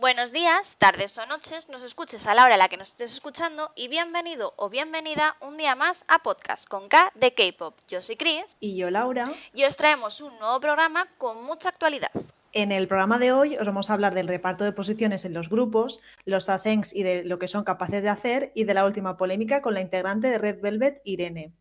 Buenos días, tardes o noches, nos escuches a la hora a la que nos estés escuchando y bienvenido o bienvenida un día más a Podcast con K de K-Pop. Yo soy Chris. Y yo Laura. Y os traemos un nuevo programa con mucha actualidad. En el programa de hoy os vamos a hablar del reparto de posiciones en los grupos, los ASENS y de lo que son capaces de hacer y de la última polémica con la integrante de Red Velvet, Irene.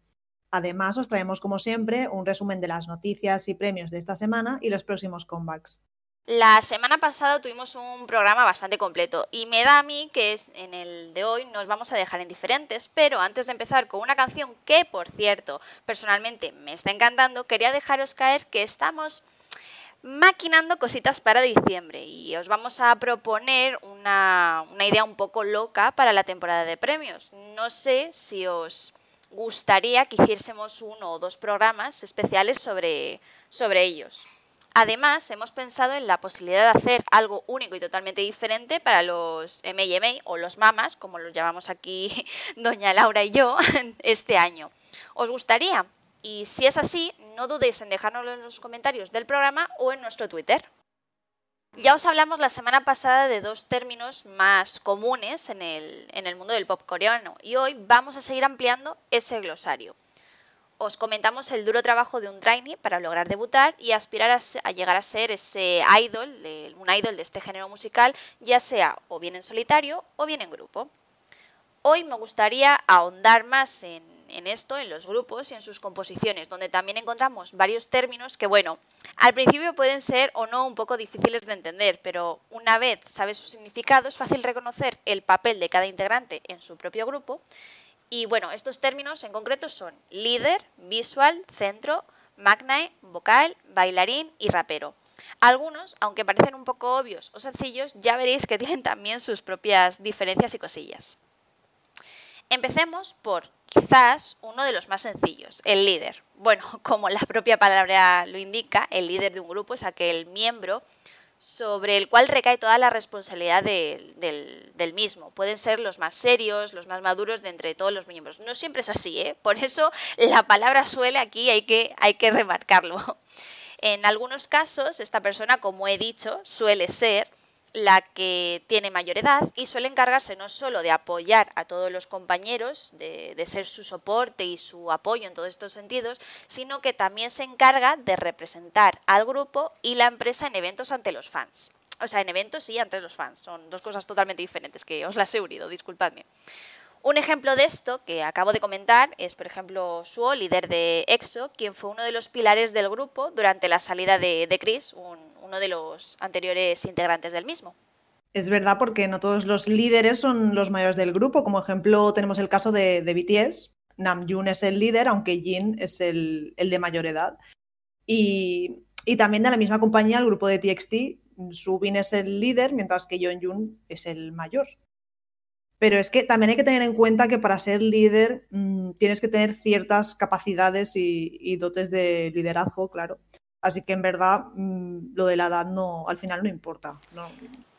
Además, os traemos como siempre un resumen de las noticias y premios de esta semana y los próximos comebacks. La semana pasada tuvimos un programa bastante completo y me da a mí que en el de hoy nos vamos a dejar indiferentes, pero antes de empezar con una canción que, por cierto, personalmente me está encantando, quería dejaros caer que estamos maquinando cositas para diciembre y os vamos a proponer una, una idea un poco loca para la temporada de premios. No sé si os gustaría que hiciésemos uno o dos programas especiales sobre, sobre ellos. Además, hemos pensado en la posibilidad de hacer algo único y totalmente diferente para los M&M o los mamas, como los llamamos aquí doña Laura y yo, este año. ¿Os gustaría? Y si es así, no dudéis en dejárnoslo en los comentarios del programa o en nuestro Twitter. Ya os hablamos la semana pasada de dos términos más comunes en el, en el mundo del pop coreano y hoy vamos a seguir ampliando ese glosario os comentamos el duro trabajo de un trainee para lograr debutar y aspirar a, llegar a ser ese idol, un idol de este género musical, ya sea o bien en solitario o bien en grupo. Hoy me gustaría ahondar más en, en, esto, en los grupos y en sus composiciones, donde también encontramos varios términos que, bueno, al principio pueden ser o no un poco difíciles de entender, pero una vez sabes su significado es fácil reconocer el papel de cada integrante en su propio grupo y bueno, estos términos en concreto son líder, visual, centro, magnae, vocal, bailarín y rapero. Algunos, aunque parecen un poco obvios o sencillos, ya veréis que tienen también sus propias diferencias y cosillas. Empecemos por quizás uno de los más sencillos, el líder. Bueno, como la propia palabra lo indica, el líder de un grupo es aquel miembro sobre el cual recae toda la responsabilidad del, mismo. Pueden ser los más serios, los más maduros de entre todos los miembros. No siempre es así, ¿eh? Por eso la palabra suele aquí hay que, hay que remarcarlo. En algunos casos, esta persona, como he dicho, suele ser la que tiene mayor edad y suele encargarse no solo de apoyar a todos los compañeros, de, ser su soporte y su apoyo en todos estos sentidos, sino que también se encarga de representar al grupo y la empresa en eventos ante los fans. O sea, en eventos y ante los fans. Son dos cosas totalmente diferentes que os las he unido, disculpadme. Un ejemplo de esto que acabo de comentar es, por ejemplo, Suo, líder de EXO, quien fue uno de los pilares del grupo durante la salida de, Chris, uno de los anteriores integrantes del mismo. Es verdad, porque no todos los líderes son los mayores del grupo. Como ejemplo, tenemos el caso de, BTS. Namjoon es el líder, aunque Jin es el, de mayor edad. Y, también de la misma compañía, el grupo de TXT, Subin es el líder, mientras que Yeonjun es el mayor. Pero es que también hay que tener en cuenta que para ser líder mm, tienes que tener ciertas capacidades y, dotes de liderazgo, claro. Así que en verdad mm, lo de la edad no, al final no importa,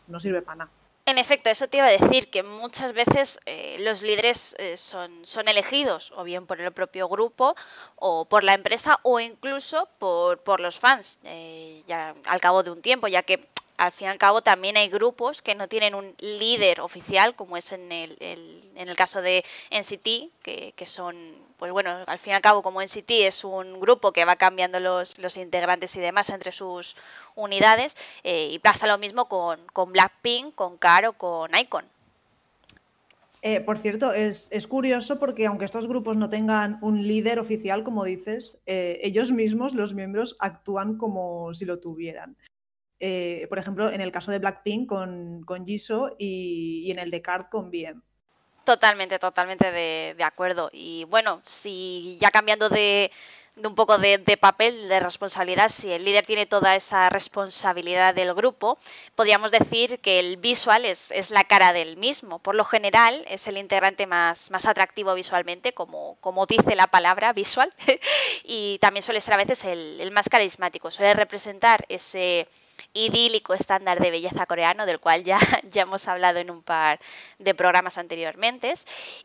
no, sirve para nada. En efecto, eso te iba a decir, que muchas veces eh, los líderes eh, son, elegidos o bien por el propio grupo o por la empresa o incluso por, por los fans, eh, ya al cabo de un tiempo, ya que al fin y al cabo también hay grupos que no tienen un líder oficial, como es en el, en el caso de NCT, que, que, son, pues bueno, al fin y al cabo como NCT es un grupo que va cambiando los, los integrantes y demás entre sus unidades, eh, y pasa lo mismo con, con Blackpink, con Caro, con Icon. Eh, por cierto, es, es, curioso porque aunque estos grupos no tengan un líder oficial, como dices, eh, ellos mismos, los miembros, actúan como si lo tuvieran. Eh, por ejemplo, en el caso de Blackpink con, con Jisoo y, en el de Card con BM. Totalmente, totalmente de, acuerdo. Y bueno, si ya cambiando de, un poco de, papel, de responsabilidad, si el líder tiene toda esa responsabilidad del grupo, podríamos decir que el visual es, es, la cara del mismo. Por lo general, es el integrante más, más atractivo visualmente, como, como dice la palabra visual, y también suele ser a veces el más carismático. Suele representar ese idílico estándar de belleza coreano, del cual ya, ya hemos hablado en un par de programas anteriormente.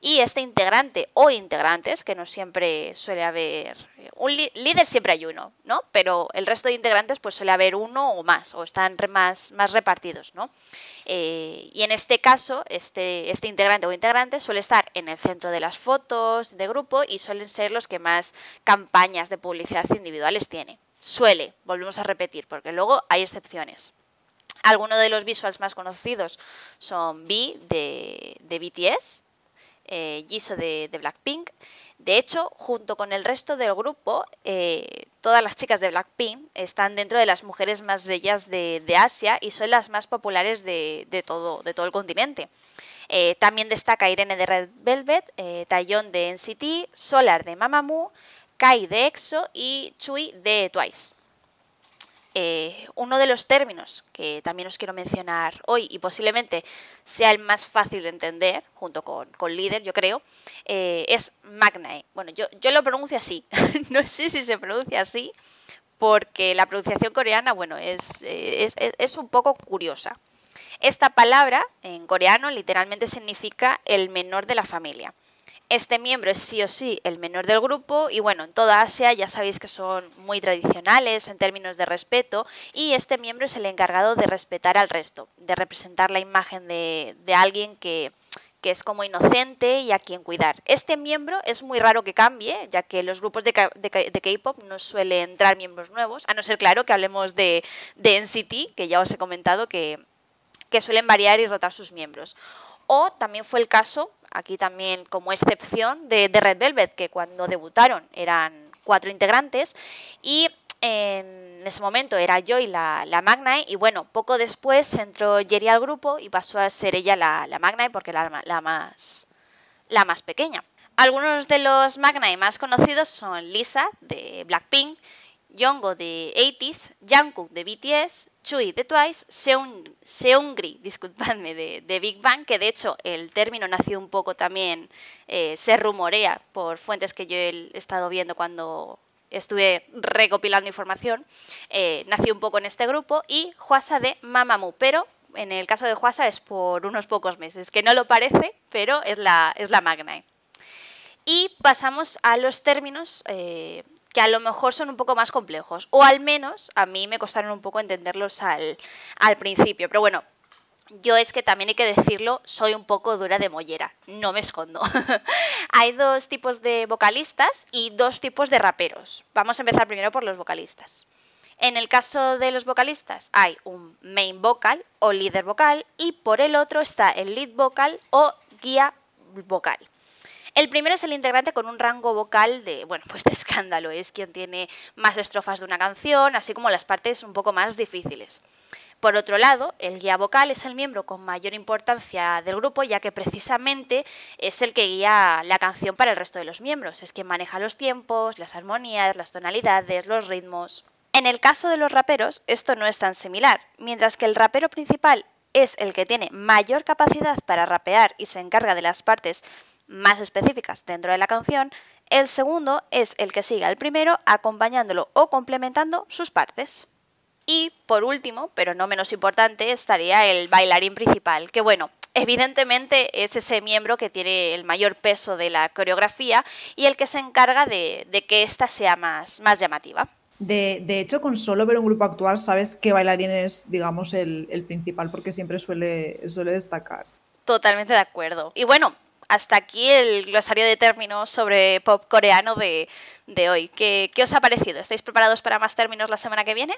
Y este integrante o integrantes, que no siempre suele haber, un líder siempre hay uno, ¿no? Pero el resto de integrantes pues suele haber uno o más, o están más, más repartidos, ¿no? Eh, y en este caso, este, este integrante o integrante suele estar en el centro de las fotos de grupo y suelen ser los que más campañas de publicidad individuales tiene. Suele, volvemos a repetir, porque luego hay excepciones. Algunos de los visuals más conocidos son B de, de BTS, eh, Jisoo de, Blackpink. De hecho, junto con el resto del grupo, eh, todas las chicas de Blackpink están dentro de las mujeres más bellas de, Asia y son las más populares de, todo, de todo el continente. Eh, también destaca Irene de Red Velvet, eh, Taeyong de NCT, Solar de Mamamoo, Kai de EXO y Chui de Twice. Eh, uno de los términos que también os quiero mencionar hoy y posiblemente sea el más fácil de entender, junto con, líder, yo creo, eh, es Magnae. Bueno, yo, lo pronuncio así, no sé si se pronuncia así, porque la pronunciación coreana, bueno, es, es un poco curiosa. Esta palabra en coreano literalmente significa el menor de la familia. Este miembro es sí o sí el menor del grupo y bueno, en toda Asia ya sabéis que son muy tradicionales en términos de respeto y este miembro es el encargado de respetar al resto, de representar la imagen de, alguien que, es como inocente y a quien cuidar. Este miembro es muy raro que cambie, ya que los grupos de, K-pop no suelen entrar miembros nuevos, a no ser claro que hablemos de, de NCT, que ya os he comentado que, que suelen variar y rotar sus miembros. O también fue el caso, aquí también como excepción, de, Red Velvet, que cuando debutaron eran cuatro integrantes y en ese momento era yo y la, la Magnae y bueno, poco después entró Jerry al grupo y pasó a ser ella la, la Magnae porque la, la, más, la más pequeña. Algunos de los Magnae más conocidos son Lisa de Blackpink, Yongo de 80s, Jungkook de BTS, Chui de Twice, Seungri, disculpadme, de, Big Bang, que de hecho el término nació un poco también, eh, se rumorea por fuentes que yo he estado viendo cuando estuve recopilando información, eh, nació un poco en este grupo, y Huasa de Mamamoo, pero en el caso de Huasa es por unos pocos meses, que no lo parece, pero es la, es la Magnae. Y pasamos a los términos eh, que a lo mejor son un poco más complejos, o al menos a mí me costaron un poco entenderlos al, principio, pero bueno, yo es que también hay que decirlo, soy un poco dura de mollera, no me escondo. hay dos tipos de vocalistas y dos tipos de raperos. Vamos a empezar primero por los vocalistas. En el caso de los vocalistas hay un main vocal o líder vocal y por el otro está el lead vocal o guía vocal. El primero es el integrante con un rango vocal de, bueno, pues de escándalo, es quien tiene más estrofas de una canción, así como las partes un poco más difíciles. Por otro lado, el guía vocal es el miembro con mayor importancia del grupo, ya que precisamente es el que guía la canción para el resto de los miembros, es quien maneja los tiempos, las armonías, las tonalidades, los ritmos. En el caso de los raperos, esto no es tan similar. Mientras que el rapero principal es el que tiene mayor capacidad para rapear y se encarga de las partes más específicas dentro de la canción, el segundo es el que sigue al primero acompañándolo o complementando sus partes. Y por último, pero no menos importante, estaría el bailarín principal, que bueno, evidentemente es ese miembro que tiene el mayor peso de la coreografía y el que se encarga de, que ésta sea más, más llamativa. De, hecho, con solo ver un grupo actual, sabes qué bailarín es, digamos, el, el principal, porque siempre suele, suele destacar. Totalmente de acuerdo. Y bueno, hasta aquí el glosario de términos sobre pop coreano de, hoy. ¿Qué, os ha parecido? ¿Estáis preparados para más términos la semana que viene?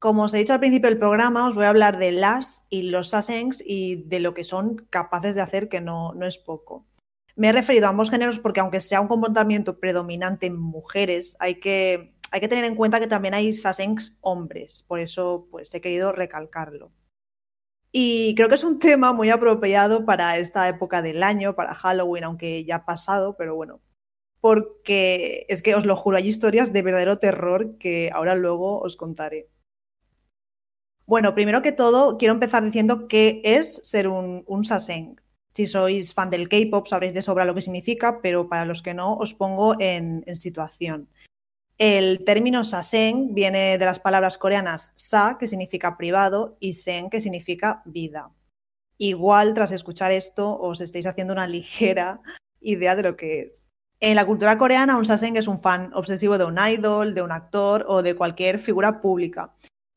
Como os he dicho al principio del programa, os voy a hablar de las y los sasengs y de lo que son capaces de hacer, que no, no es poco. Me he referido a ambos géneros porque aunque sea un comportamiento predominante en mujeres, hay que, hay que tener en cuenta que también hay sasengs hombres. Por eso pues, he querido recalcarlo. Y creo que es un tema muy apropiado para esta época del año, para Halloween, aunque ya ha pasado, pero bueno. Porque es que os lo juro, hay historias de verdadero terror que ahora luego os contaré. Bueno, primero que todo, quiero empezar diciendo qué es ser un, un saseng. Si sois fan del K-pop, sabréis de sobra lo que significa, pero para los que no, os pongo en, en situación. El término saseng viene de las palabras coreanas sa, que significa privado, y sen, que significa vida. Igual, tras escuchar esto, os estáis haciendo una ligera idea de lo que es. En la cultura coreana, un saseng es un fan obsesivo de un idol, de un actor o de cualquier figura pública.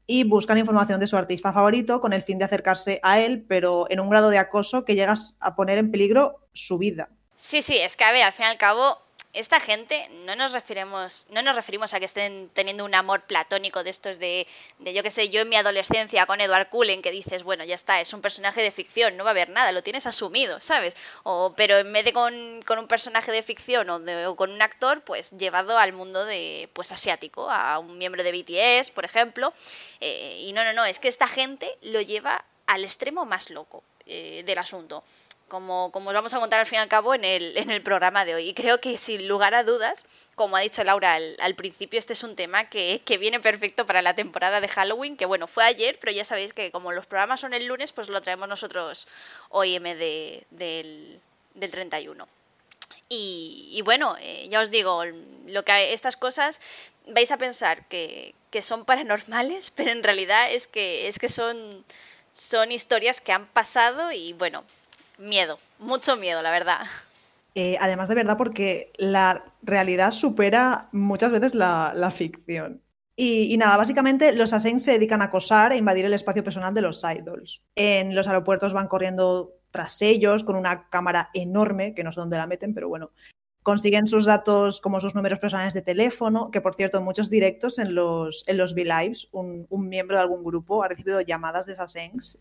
Y buscan información de su artista favorito con el fin de acercarse a él, pero en un grado de acoso que llegas a poner en peligro su vida. Sí, sí, es que a ver, al fin y al cabo, esta gente no nos referimos, no nos referimos a que estén teniendo un amor platónico de estos de, de yo qué sé, yo en mi adolescencia con Edward Cullen, que dices, bueno, ya está, es un personaje de ficción, no va a haber nada, lo tienes asumido, ¿sabes? O, pero en vez de con, un personaje de ficción o, con un actor, pues llevado al mundo de, pues asiático, a un miembro de BTS, por ejemplo. Eh, y no, no, no, es que esta gente lo lleva al extremo más loco eh, del asunto como, como os vamos a contar al fin y al cabo en el, en el programa de hoy. Y creo que sin lugar a dudas, como ha dicho Laura al, principio, este es un tema que, viene perfecto para la temporada de Halloween, que bueno, fue ayer, pero ya sabéis que como los programas son el lunes, pues lo traemos nosotros hoy en de, del, del 31. Y, y bueno, eh, ya os digo, lo que estas cosas vais a pensar que, que son paranormales, pero en realidad es que, es que son, son historias que han pasado y bueno, miedo, mucho miedo, la verdad. Eh, además de verdad, porque la realidad supera muchas veces la, ficción. Y, nada, básicamente los Asens se dedican a acosar e invadir el espacio personal de los idols. En los aeropuertos van corriendo tras ellos con una cámara enorme, que no sé dónde la meten, pero bueno. Consiguen sus datos como sus números personales de teléfono, que por cierto, en muchos directos en los, en los V-Lives, un, miembro de algún grupo ha recibido llamadas de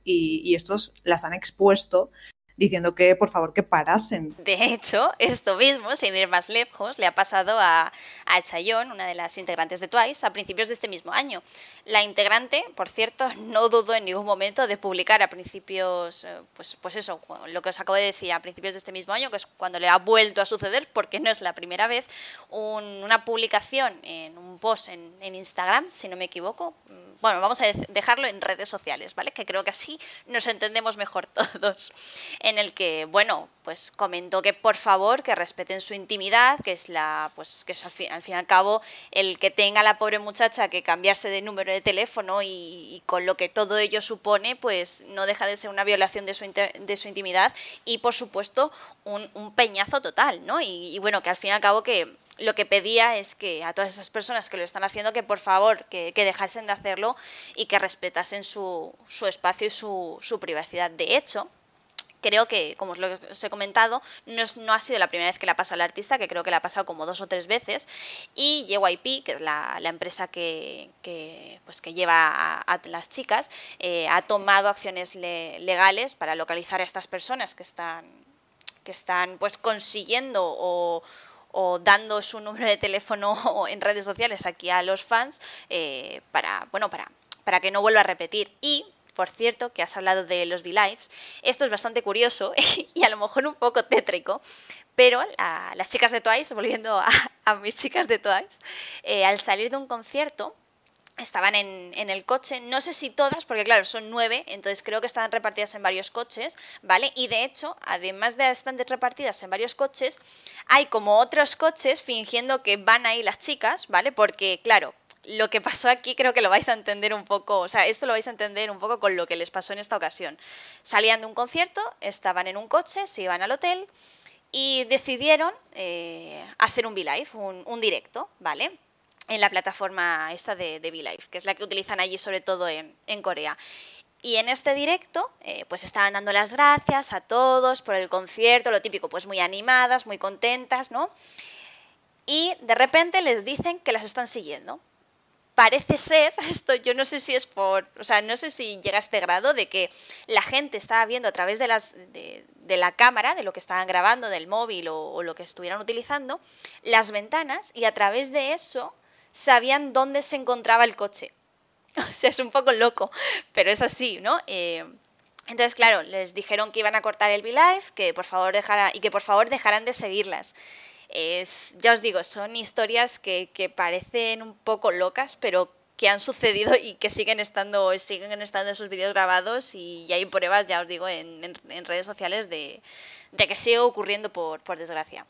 y, y estos las han expuesto diciendo que por favor que parasen. De hecho, esto mismo, sin ir más lejos, le ha pasado a, a Chayon, una de las integrantes de Twice, a principios de este mismo año. La integrante, por cierto, no dudó en ningún momento de publicar a principios, eh, pues, pues eso, lo que os acabo de decir, a principios de este mismo año, que es cuando le ha vuelto a suceder, porque no es la primera vez, una publicación en un post en, en Instagram, si no me equivoco. Mm, bueno, vamos a dejarlo en redes sociales, ¿vale? Que creo que así nos entendemos mejor todos en el que, bueno, pues comentó que por favor que respeten su intimidad, que es la, pues que es al fin, al, fin y al cabo el que tenga la pobre muchacha que cambiarse de número de teléfono y, con lo que todo ello supone, pues no deja de ser una violación de su, de su intimidad y por supuesto un, peñazo total, ¿no? Y, y bueno, que al fin y al cabo que lo que pedía es que a todas esas personas que lo están haciendo, que por favor, que, que dejasen de hacerlo y que respetasen su, su espacio y su, su privacidad. De hecho, creo que, como os he comentado, no, ha sido la primera vez que la pasa al artista, que creo que la ha pasado como dos o tres veces. Y JYP, que es la, empresa que, pues que lleva a, las chicas, eh, ha tomado acciones legales para localizar a estas personas que están, que están pues consiguiendo o, dando su número de teléfono en redes sociales aquí a los fans eh, para, bueno, para, para que no vuelva a repetir. Y por cierto, que has hablado de los V-Lives. Esto es bastante curioso y a lo mejor un poco tétrico, pero las chicas de Twice, volviendo a, mis chicas de Twice, eh, al salir de un concierto, estaban en, en, el coche, no sé si todas, porque claro, son nueve, entonces creo que estaban repartidas en varios coches, ¿vale? Y de hecho, además de estar repartidas en varios coches, hay como otros coches fingiendo que van ahí las chicas, ¿vale? Porque claro, lo que pasó aquí creo que lo vais a entender un poco, o sea, esto lo vais a entender un poco con lo que les pasó en esta ocasión. Salían de un concierto, estaban en un coche, se iban al hotel y decidieron eh, hacer un V-Live, un, directo, ¿vale? En la plataforma esta de, de V-Live, que es la que utilizan allí sobre todo en, Corea. Y en este directo, eh, pues estaban dando las gracias a todos por el concierto, lo típico, pues muy animadas, muy contentas, ¿no? Y de repente les dicen que las están siguiendo parece ser, esto yo no sé si es por, o sea, no sé si llega a este grado de que la gente estaba viendo a través de, las, de, la cámara, de lo que estaban grabando, del móvil o, lo que estuvieran utilizando, las ventanas y a través de eso sabían dónde se encontraba el coche. O sea, es un poco loco, pero es así, ¿no? Eh, entonces, claro, les dijeron que iban a cortar el V-Live, que por favor y que por favor dejaran de seguirlas es, ya os digo, son historias que, parecen un poco locas, pero que han sucedido y que siguen estando, siguen estando en sus vídeos grabados y, hay pruebas, ya os digo, en, redes sociales de, que sigue ocurriendo por, desgracia.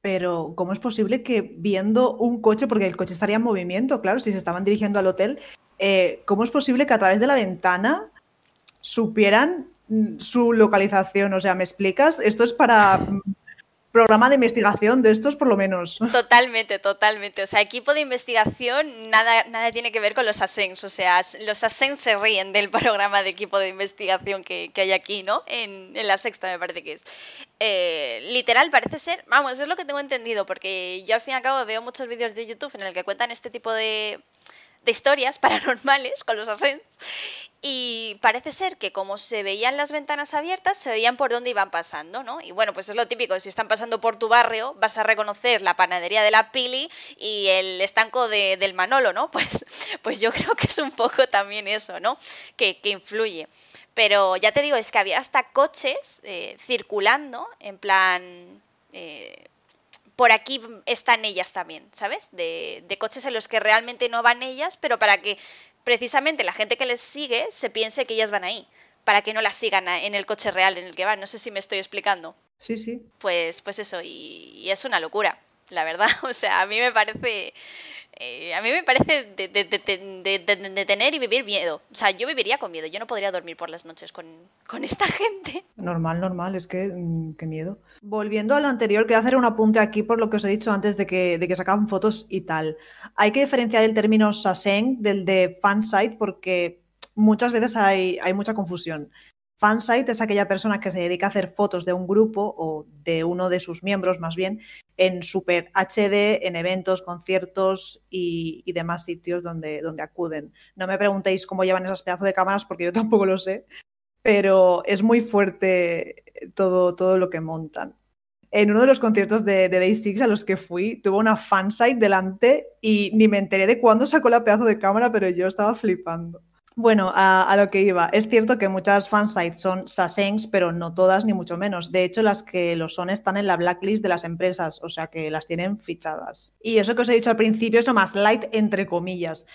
Pero, ¿cómo es posible que viendo un coche, porque el coche estaría en movimiento, claro, si se estaban dirigiendo al hotel, eh, ¿cómo es posible que a través de la ventana supieran mm, su localización? O sea, ¿me explicas? Esto es para programa de investigación de estos, por lo menos. Totalmente, totalmente. O sea, equipo de investigación, nada, nada tiene que ver con los ASENS. O sea, los ASENS se ríen del programa de equipo de investigación que, hay aquí, ¿no? En, la sexta, me parece que es. Eh, literal, parece ser, vamos, es lo que tengo entendido, porque yo al fin y al cabo veo muchos vídeos de YouTube en el que cuentan este tipo de, de historias paranormales con los ASENS y parece ser que como se veían las ventanas abiertas, se veían por dónde iban pasando, ¿no? Y bueno, pues es lo típico, si están pasando por tu barrio, vas a reconocer la panadería de la Pili y el estanco de, del Manolo, ¿no? Pues, pues yo creo que es un poco también eso, ¿no? Que, que influye. Pero ya te digo, es que había hasta coches eh, circulando, en plan... Eh, por aquí están ellas también, ¿sabes? De, de, coches en los que realmente no van ellas, pero para que precisamente la gente que les sigue se piense que ellas van ahí, para que no las sigan en el coche real en el que van. No sé si me estoy explicando. Sí, sí. Pues, pues eso, y, es una locura, la verdad. O sea, a mí me parece... Eh, a mí me parece de, tener y vivir miedo. O sea, yo viviría con miedo. Yo no podría dormir por las noches con, esta gente. Normal, normal. Es que, mm, qué miedo. Volviendo a lo anterior, quiero hacer un apunte aquí por lo que os he dicho antes de que, sacaban fotos y tal. Hay que diferenciar el término saseng del de fansite porque muchas veces hay mucha confusión. Fansite es aquella persona que se dedica a hacer fotos de un grupo o de uno de sus miembros más bien en super HD, en eventos, conciertos y, demás sitios donde, donde acuden. No me preguntéis cómo llevan esas pedazos de cámaras porque yo tampoco lo sé, pero es muy fuerte todo, todo lo que montan. En uno de los conciertos de, de Day Six a los que fui, tuvo una fansite delante y ni me enteré de cuándo sacó la pedazo de cámara, pero yo estaba flipando. Bueno, a, lo que iba. Es cierto que muchas fansites son sasengs, pero no todas, ni mucho menos. De hecho, las que lo son están en la blacklist de las empresas, o sea que las tienen fichadas. Y eso que os he dicho al principio es lo más light, entre comillas.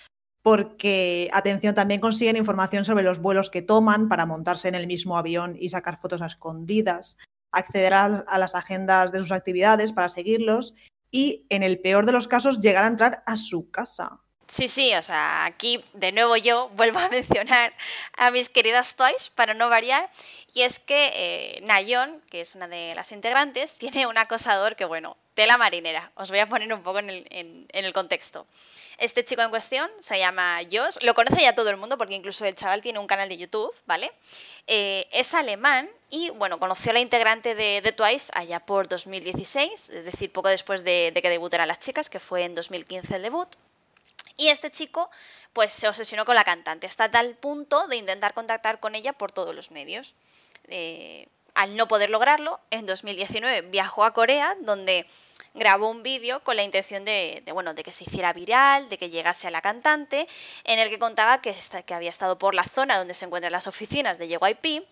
Porque, atención, también consiguen información sobre los vuelos que toman para montarse en el mismo avión y sacar fotos a escondidas, acceder a las agendas de sus actividades para seguirlos y, en el peor de los casos, llegar a entrar a su casa. Sí, sí, o sea, aquí de nuevo yo vuelvo a mencionar a mis queridas Toys para no variar. Y es que eh, Nayon, que es una de las integrantes, tiene un acosador que, bueno, tela marinera. Os voy a poner un poco en el, contexto. Este chico en cuestión se llama Josh, lo conoce ya todo el mundo porque incluso el chaval tiene un canal de YouTube, ¿vale? Eh, es alemán y, bueno, conoció a la integrante de, de, Twice allá por 2016, es decir, poco después de, de que debutaran las chicas, que fue en 2015 el debut. Y este chico pues se obsesionó con la cantante hasta tal punto de intentar contactar con ella por todos los medios. Eh, al no poder lograrlo, en 2019 viajó a Corea, donde grabó un vídeo con la intención de, bueno, de que se hiciera viral, de que llegase a la cantante, en el que contaba que, que había estado por la zona donde se encuentran las oficinas de JYP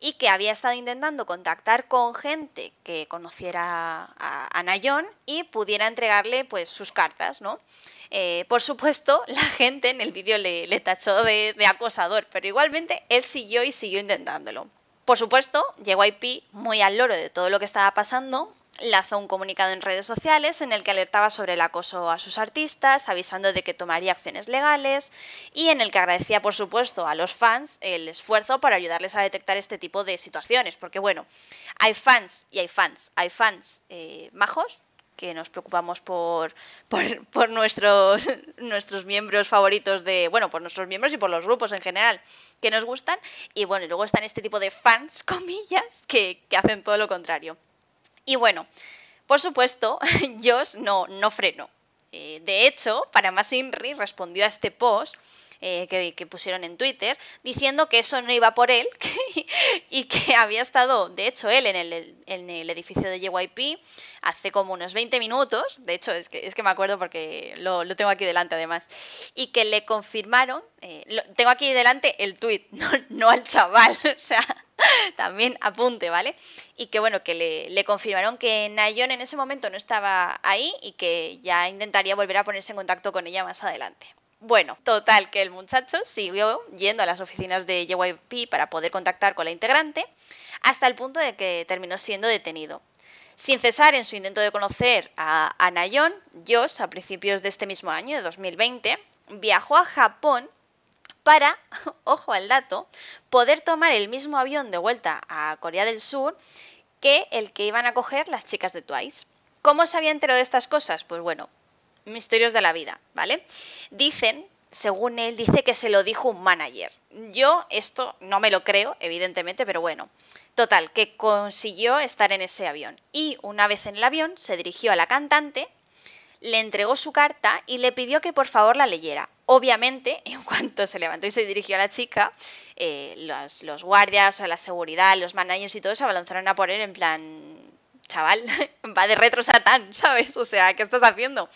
y que había estado intentando contactar con gente que conociera a, a Nayon y pudiera entregarle pues sus cartas, ¿no? Eh, por supuesto, la gente en el vídeo le, tachó de, acosador, pero igualmente él siguió y siguió intentándolo. Por supuesto, JYP, muy al loro de todo lo que estaba pasando, lanzó un comunicado en redes sociales en el que alertaba sobre el acoso a sus artistas, avisando de que tomaría acciones legales y en el que agradecía, por supuesto, a los fans el esfuerzo para ayudarles a detectar este tipo de situaciones. Porque, bueno, hay fans y hay fans. Hay fans eh, majos que nos preocupamos por, por, nuestros, miembros favoritos de, bueno, por nuestros miembros y por los grupos en general que nos gustan. Y bueno, y luego están este tipo de fans, comillas, que, hacen todo lo contrario. Y bueno, por supuesto, Josh no, no freno. Eh, de hecho, para más Inri respondió a este post eh, que, pusieron en Twitter, diciendo que eso no iba por él y que había estado, de hecho, él en el, edificio de JYP hace como unos 20 minutos, de hecho es que, es que me acuerdo porque lo, tengo aquí delante además, y que le confirmaron, eh, tengo aquí delante el tweet, no, al chaval, o sea, también apunte, ¿vale? Y que bueno, que le, le, confirmaron que Nayon en ese momento no estaba ahí y que ya intentaría volver a ponerse en contacto con ella más adelante. Bueno, total, que el muchacho siguió yendo a las oficinas de JYP para poder contactar con la integrante, hasta el punto de que terminó siendo detenido. Sin cesar en su intento de conocer a, a Nayon, Josh, a principios de este mismo año, de 2020, viajó a Japón para, ojo al dato, poder tomar el mismo avión de vuelta a Corea del Sur que el que iban a coger las chicas de Twice. ¿Cómo se había enterado de estas cosas? Pues bueno, misterios de la vida, ¿vale? Dicen, según él, dice que se lo dijo un manager. Yo esto no me lo creo, evidentemente, pero bueno. Total, que consiguió estar en ese avión. Y una vez en el avión se dirigió a la cantante, le entregó su carta y le pidió que por favor la leyera. Obviamente, en cuanto se levantó y se dirigió a la chica, eh, los, los, guardias, la seguridad, los managers y todo se abalanzaron a por él en plan, chaval, va de retro satán, ¿sabes? O sea, ¿qué estás haciendo?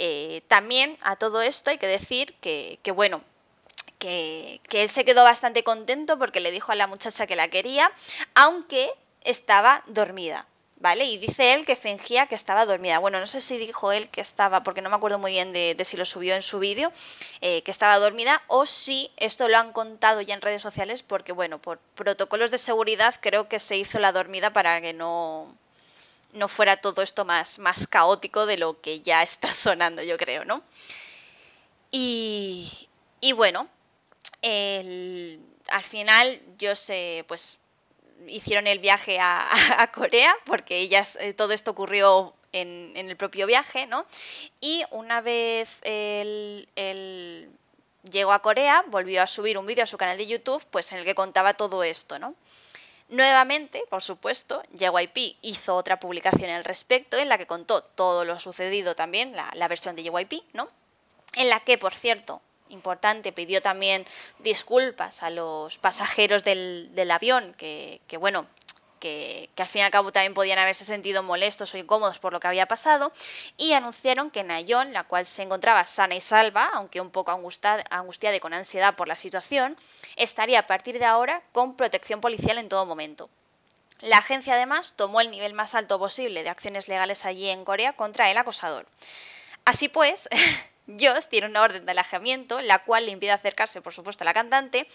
Eh, también a todo esto hay que decir que, que bueno, que, él se quedó bastante contento porque le dijo a la muchacha que la quería, aunque estaba dormida. ¿Vale? Y dice él que fingía que estaba dormida. Bueno, no sé si dijo él que estaba, porque no me acuerdo muy bien de, de si lo subió en su vídeo, eh, que estaba dormida, o si esto lo han contado ya en redes sociales, porque bueno, por protocolos de seguridad creo que se hizo la dormida para que no, no fuera todo esto más, más caótico de lo que ya está sonando, yo creo, ¿no? Y, y bueno, el, al final yo sé, pues hicieron el viaje a, Corea, porque ellas, eh, todo esto ocurrió en, en, el propio viaje, ¿no? Y una vez él, llegó a Corea, volvió a subir un vídeo a su canal de YouTube, pues en el que contaba todo esto, ¿no? Nuevamente, por supuesto, JYP hizo otra publicación al respecto en la que contó todo lo sucedido también, la, la versión de JYP, ¿no? En la que, por cierto, importante, pidió también disculpas a los pasajeros del, del avión, que, que bueno, que, al fin y al cabo también podían haberse sentido molestos o incómodos por lo que había pasado, y anunciaron que Nayon, la cual se encontraba sana y salva, aunque un poco angustiada, angustiada y con ansiedad por la situación, estaría a partir de ahora con protección policial en todo momento. La agencia además tomó el nivel más alto posible de acciones legales allí en Corea contra el acosador. Así pues, Josh tiene una orden de alejamiento, la cual le impide acercarse, por supuesto, a la cantante,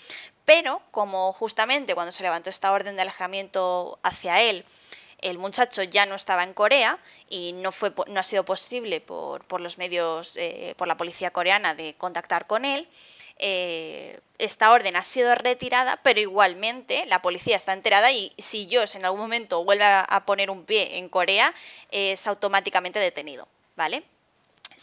pero como justamente cuando se levantó esta orden de alejamiento hacia él, el muchacho ya no estaba en Corea y no, fue, no ha sido posible por, por los medios, eh, por la policía coreana de contactar con él, eh, esta orden ha sido retirada, pero igualmente la policía está enterada y si Josh en algún momento vuelve a, a poner un pie en Corea, es automáticamente detenido, ¿vale?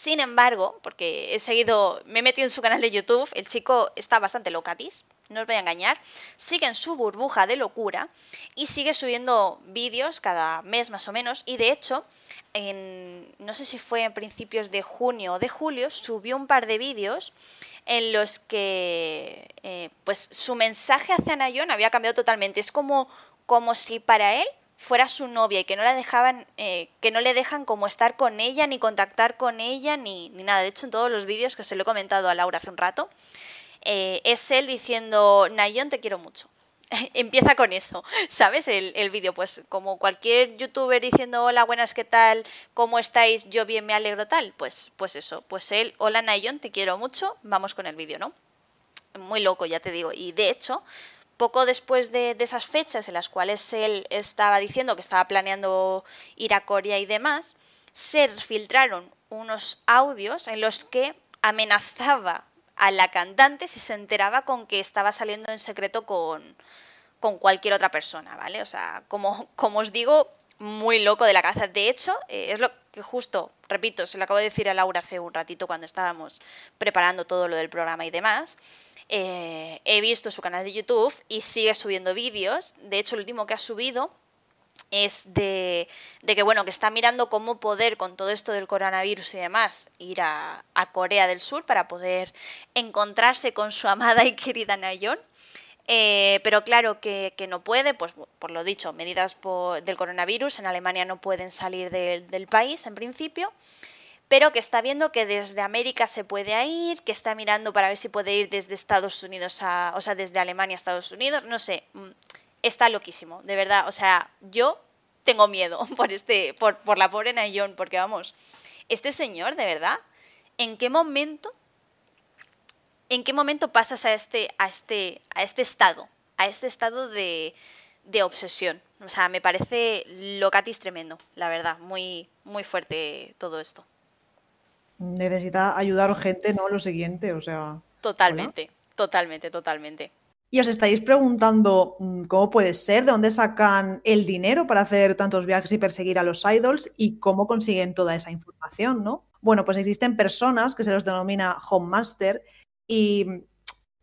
Sin embargo, porque he seguido, me he metido en su canal de YouTube, el chico está bastante locatis, no os voy a engañar, sigue en su burbuja de locura y sigue subiendo vídeos cada mes más o menos y de hecho, en, no sé si fue en principios de junio o de julio, subió un par de vídeos en los que eh, pues su mensaje hacia Nayon había cambiado totalmente. Es como, como si para él fuera su novia y que no la dejaban, eh, que no le dejan como estar con ella, ni contactar con ella, ni, ni nada. De hecho, en todos los vídeos que se lo he comentado a Laura hace un rato, eh, es él diciendo, Nayon, te quiero mucho. Empieza con eso, ¿sabes? El, el vídeo, pues como cualquier youtuber diciendo, hola, buenas, ¿qué tal? ¿Cómo estáis? Yo bien, me alegro tal. Pues, pues eso, pues él, hola Nayon, te quiero mucho, vamos con el vídeo, ¿no? Muy loco, ya te digo. Y de hecho, poco después de, esas fechas en las cuales él estaba diciendo que estaba planeando ir a Corea y demás, se filtraron unos audios en los que amenazaba a la cantante si se enteraba con que estaba saliendo en secreto con, con cualquier otra persona, ¿vale? O sea, como, como os digo, muy loco de la cabeza. De hecho, eh, es lo que justo, repito, se lo acabo de decir a Laura hace un ratito cuando estábamos preparando todo lo del programa y demás eh, he visto su canal de YouTube y sigue subiendo vídeos. De hecho, el último que ha subido es de, que bueno que está mirando cómo poder con todo esto del coronavirus y demás ir a, Corea del Sur para poder encontrarse con su amada y querida Nayon eh, pero claro que, no puede, pues por lo dicho, medidas del coronavirus en Alemania no pueden salir de, del país en principio pero que está viendo que desde América se puede ir, que está mirando para ver si puede ir desde Estados Unidos a, o sea, desde Alemania a Estados Unidos, no sé, mm, está loquísimo, de verdad, o sea, yo tengo miedo por este, por, por la pobre Nayon, porque vamos, este señor, de verdad, ¿en qué momento, en qué momento pasas a este, a este, a este estado, a este estado de, de obsesión. O sea, me parece locatis tremendo, la verdad, muy, muy fuerte todo esto. Necesita ayudar gente, ¿no? Lo siguiente, o sea. Totalmente, totalmente, totalmente. Y os estáis preguntando mm, cómo puede ser, de dónde sacan el dinero para hacer tantos viajes y perseguir a los idols y cómo consiguen toda esa información, ¿no? Bueno, pues existen personas que se los denomina home master y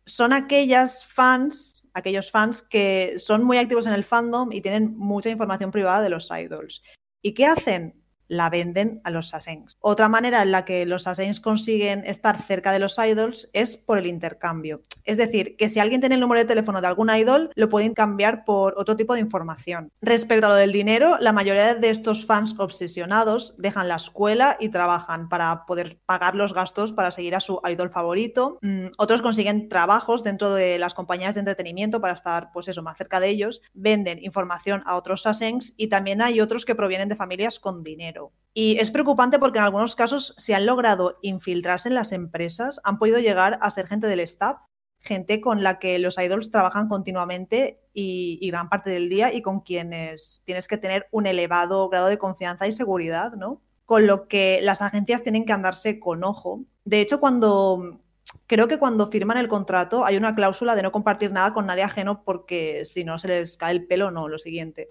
son aquellas fans, aquellos fans que son muy activos en el fandom y tienen mucha información privada de los idols. ¿Y qué hacen? La venden a los Saiyans. Otra manera en la que los Saiyans consiguen estar cerca de los idols es por el intercambio. Es decir, que si alguien tiene el número de teléfono de algún idol, lo pueden cambiar por otro tipo de información. Respecto a lo del dinero, la mayoría de estos fans obsesionados dejan la escuela y trabajan para poder pagar los gastos para seguir a su idol favorito. Mm, otros consiguen trabajos dentro de las compañías de entretenimiento para estar, pues eso, más cerca de ellos. Venden información a otros Saiyans y también hay otros que provienen de familias con dinero. Y es preocupante porque en algunos casos se han logrado infiltrarse en las empresas, han podido llegar a ser gente del staff, gente con la que los idols trabajan continuamente y, gran parte del día y con quienes tienes que tener un elevado grado de confianza y seguridad, ¿no? Con lo que las agencias tienen que andarse con ojo. De hecho, cuando creo que cuando firman el contrato hay una cláusula de no compartir nada con nadie ajeno porque si no se les cae el pelo, no, lo siguiente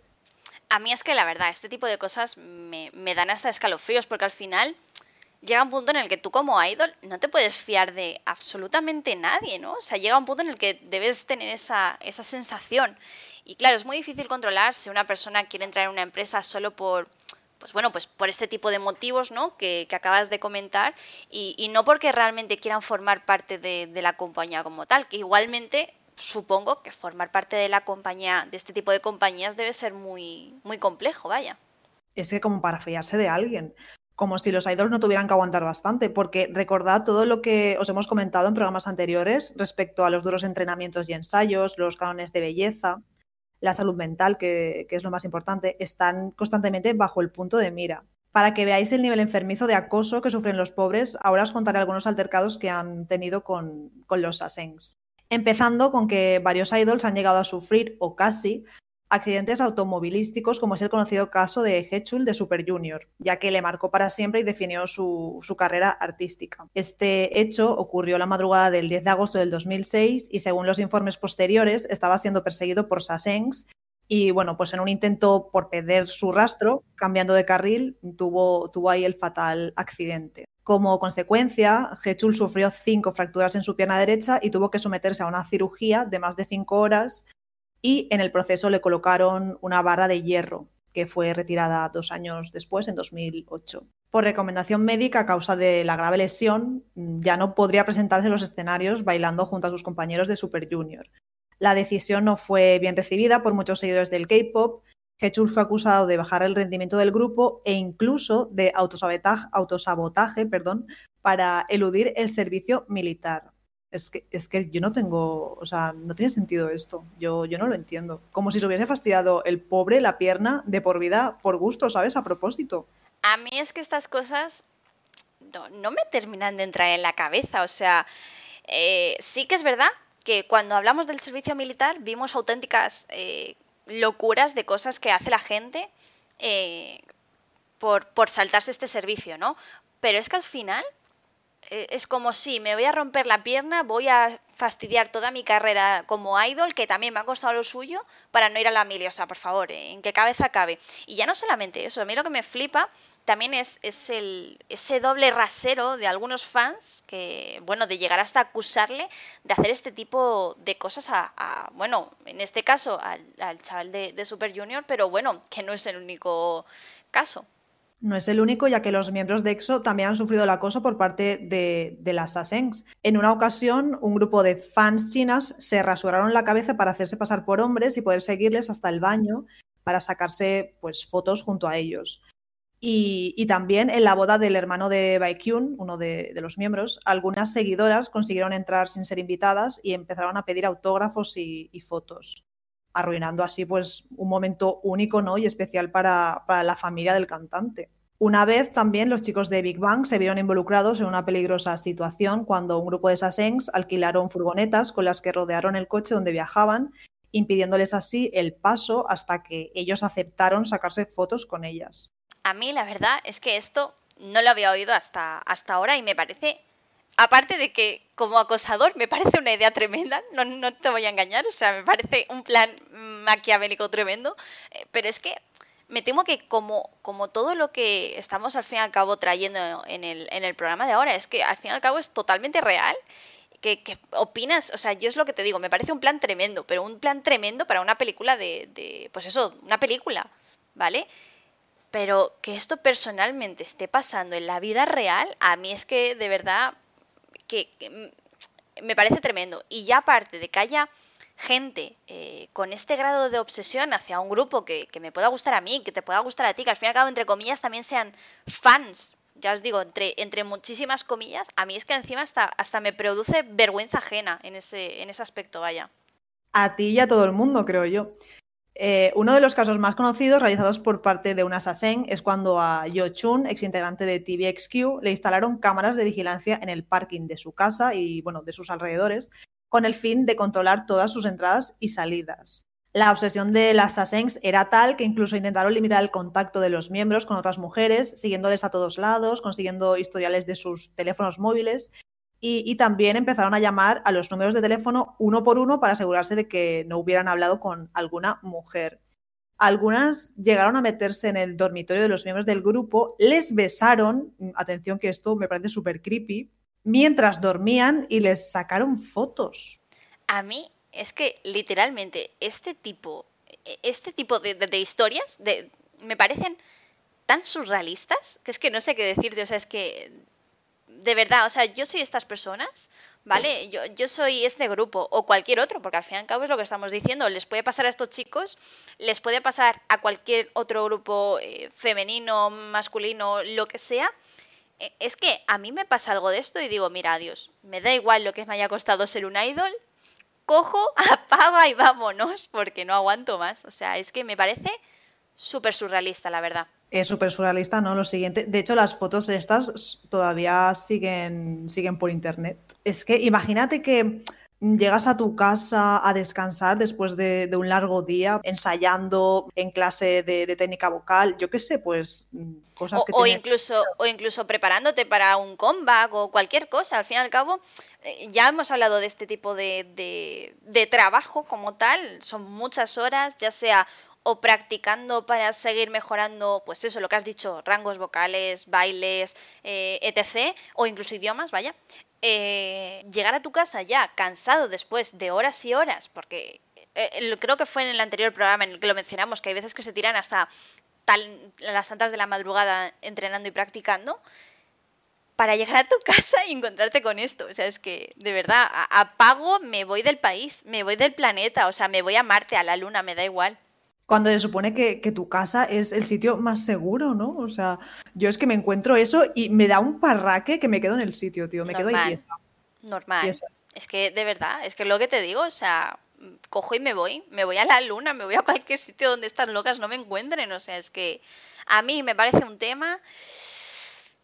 a mí es que la verdad, este tipo de cosas me, dan hasta escalofríos, porque al final llega un punto en el que tú como idol no te puedes fiar de absolutamente nadie, ¿no? O sea, llega un punto en el que debes tener esa, esa sensación. Y claro, es muy difícil controlar si una persona quiere entrar en una empresa solo por, pues bueno, pues por este tipo de motivos, ¿no? Que, acabas de comentar y, y, no porque realmente quieran formar parte de, de la compañía como tal, que igualmente supongo que formar parte de la compañía, de este tipo de compañías, debe ser muy, muy complejo, vaya. Es que como para fiarse de alguien, como si los idols no tuvieran que aguantar bastante, porque recordad todo lo que os hemos comentado en programas anteriores respecto a los duros entrenamientos y ensayos, los cánones de belleza, la salud mental, que, es lo más importante, están constantemente bajo el punto de mira. Para que veáis el nivel enfermizo de acoso que sufren los pobres, ahora os contaré algunos altercados que han tenido con, con los Sasengs empezando con que varios idols han llegado a sufrir, o casi, accidentes automovilísticos, como es el conocido caso de Hechul de Super Junior, ya que le marcó para siempre y definió su, carrera artística. Este hecho ocurrió la madrugada del 10 de agosto del 2006 y según los informes posteriores estaba siendo perseguido por Sasengs y bueno, pues en un intento por perder su rastro, cambiando de carril, tuvo, tuvo ahí el fatal accidente. Como consecuencia, Hechul sufrió cinco fracturas en su pierna derecha y tuvo que someterse a una cirugía de más de cinco horas y en el proceso le colocaron una barra de hierro que fue retirada dos años después, en 2008. Por recomendación médica a causa de la grave lesión, ya no podría presentarse en los escenarios bailando junto a sus compañeros de Super Junior. La decisión no fue bien recibida por muchos seguidores del K-pop Hechul fue acusado de bajar el rendimiento del grupo e incluso de autosabotaje, para eludir el servicio militar. Es que, es que yo no tengo, o sea, no tiene sentido esto. Yo, yo no lo entiendo. Como si se hubiese fastidiado el pobre la pierna de por vida por gusto, ¿sabes? A propósito. A mí es que estas cosas no, me terminan de entrar en la cabeza. O sea, eh, sí que es verdad que cuando hablamos del servicio militar vimos auténticas eh, locuras de cosas que hace la gente eh, por, por saltarse este servicio, ¿no? Pero es que al final eh, es como si me voy a romper la pierna, voy a fastidiar toda mi carrera como idol, que también me ha costado lo suyo, para no ir a la mili. O sea, por favor, ¿eh? ¿en qué cabeza cabe? Y ya no solamente eso, a mí lo que me flipa también es, el, ese doble rasero de algunos fans que, bueno, de llegar hasta acusarle de hacer este tipo de cosas a, bueno, en este caso al, chaval de, Super Junior, pero bueno, que no es el único caso. No es el único, ya que los miembros de EXO también han sufrido el acoso por parte de, las Sasengs. En una ocasión, un grupo de fans chinas se rasuraron la cabeza para hacerse pasar por hombres y poder seguirles hasta el baño para sacarse pues, fotos junto a ellos. Y, también en la boda del hermano de Baekhyun, uno de, los miembros, algunas seguidoras consiguieron entrar sin ser invitadas y empezaron a pedir autógrafos y, fotos, arruinando así pues un momento único ¿no? y especial para, la familia del cantante. Una vez también los chicos de Big Bang se vieron involucrados en una peligrosa situación cuando un grupo de Sasengs alquilaron furgonetas con las que rodearon el coche donde viajaban impidiéndoles así el paso hasta que ellos aceptaron sacarse fotos con ellas. A mí la verdad es que esto no lo había oído hasta, hasta ahora y me parece, aparte de que como acosador me parece una idea tremenda, no, no te voy a engañar, o sea, me parece un plan maquiavélico tremendo, eh, pero es que me temo que como, como todo lo que estamos al fin y al cabo trayendo en el, en el programa de ahora, es que al fin y al cabo es totalmente real ¿Qué, opinas? O sea, yo es lo que te digo, me parece un plan tremendo, pero un plan tremendo para una película de, de, pues eso, una película, ¿vale? Pero que esto personalmente esté pasando en la vida real, a mí es que de verdad que, me parece tremendo. Y ya aparte de que haya gente eh, con este grado de obsesión hacia un grupo que, que, me pueda gustar a mí, que te pueda gustar a ti, que al fin y al cabo, entre comillas, también sean fans ya os digo, entre, entre muchísimas comillas, a mí es que encima hasta, hasta me produce vergüenza ajena en ese, en ese aspecto, vaya. A ti y a todo el mundo, creo yo. Eh, uno de los casos más conocidos realizados por parte de un assassin es cuando a Yo Chun, exintegrante de TVXQ, le instalaron cámaras de vigilancia en el parking de su casa y bueno, de sus alrededores, con el fin de controlar todas sus entradas y salidas. La obsesión de las Assassins era tal que incluso intentaron limitar el contacto de los miembros con otras mujeres, siguiéndoles a todos lados, consiguiendo historiales de sus teléfonos móviles y, también empezaron a llamar a los números de teléfono uno por uno para asegurarse de que no hubieran hablado con alguna mujer. Algunas llegaron a meterse en el dormitorio de los miembros del grupo, les besaron, atención que esto me parece súper creepy, mientras dormían y les sacaron fotos. A mí es que literalmente este tipo, e, este tipo de, historias me parecen tan surrealistas que es que no sé qué decirte, o sea, es que de verdad, o sea, yo soy estas personas, ¿vale? Yo, yo soy este grupo o cualquier otro, porque al fin y al cabo es lo que estamos diciendo, les puede pasar a estos chicos, les puede pasar a cualquier otro grupo eh, femenino, masculino, lo que sea. E, es que a mí me pasa algo de esto y digo, mira, adiós, me da igual lo que me haya costado ser un idol, cojo, apaga y vámonos, porque no aguanto más. O sea, es que me parece súper surrealista, la verdad. Es súper surrealista, ¿no? Lo siguiente. De hecho, las fotos estas todavía siguen, siguen por internet. Es que imagínate que llegas a tu casa a descansar después de, un largo día ensayando en clase de, técnica vocal, yo qué sé, pues mm, cosas que... O, incluso, o incluso preparándote para un comeback o cualquier cosa, al fin y al cabo, eh, ya hemos hablado de este tipo de, de trabajo como tal, son muchas horas, ya sea o practicando para seguir mejorando, pues eso, lo que has dicho, rangos vocales, bailes, eh, etc., o incluso idiomas, vaya, eh, llegar a tu casa ya cansado después de horas y horas, porque eh, creo que fue en el anterior programa en el que lo mencionamos, que hay veces que se tiran hasta las tantas de la madrugada entrenando y practicando, para llegar a tu casa y encontrarte con esto. O sea, es que de verdad, apago, me voy del país, me voy del planeta, o sea, me voy a Marte, a la Luna, me da igual cuando se supone que, tu casa es el sitio más seguro, ¿no? O sea, yo es que me encuentro eso y me da un parraque que me quedo en el sitio, tío, me quedo ahí. Normal. Es que de verdad, es que lo que te digo, o sea, cojo y me voy, me voy a la luna, me voy a cualquier sitio donde estas locas no me encuentren, o sea, es que a mí me parece un tema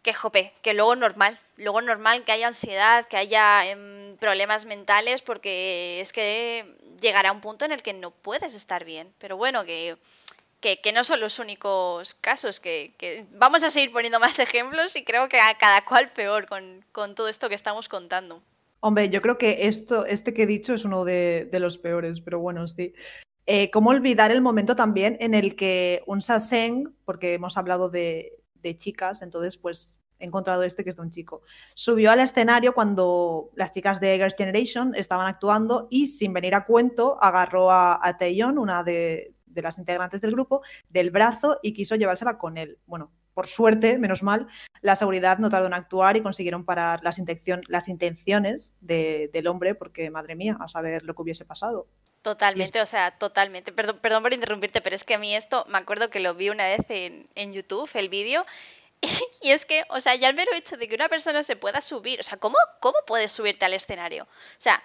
que jope, que luego normal, luego normal que haya ansiedad, que haya em, problemas mentales, porque es que llegará un punto en el que no puedes estar bien. Pero bueno, que, que, no son los únicos casos, que, vamos a seguir poniendo más ejemplos y creo que a cada cual peor con, todo esto que estamos contando. Hombre, yo creo que esto, este que he dicho es uno de, los peores, pero bueno, sí. Eh, ¿Cómo olvidar el momento también en el que un Saseng, porque hemos hablado de, de chicas, entonces pues he encontrado este que es de un chico. Subió al escenario cuando las chicas de Girls' Generation estaban actuando y sin venir a cuento agarró a, a Taeyeon, una de, las integrantes del grupo, del brazo y quiso llevársela con él. Bueno, por suerte, menos mal, la seguridad no tardó en actuar y consiguieron parar las, las intenciones del hombre porque, madre mía, a saber lo que hubiese pasado. Totalmente, o sea, totalmente. Perdón, perdón por interrumpirte, pero es que a mí esto, me acuerdo que lo vi una vez en, en YouTube, el vídeo, y es que, o sea, ya el mero hecho de que una persona se pueda subir, o sea, ¿cómo, cómo puedes subirte al escenario? O sea,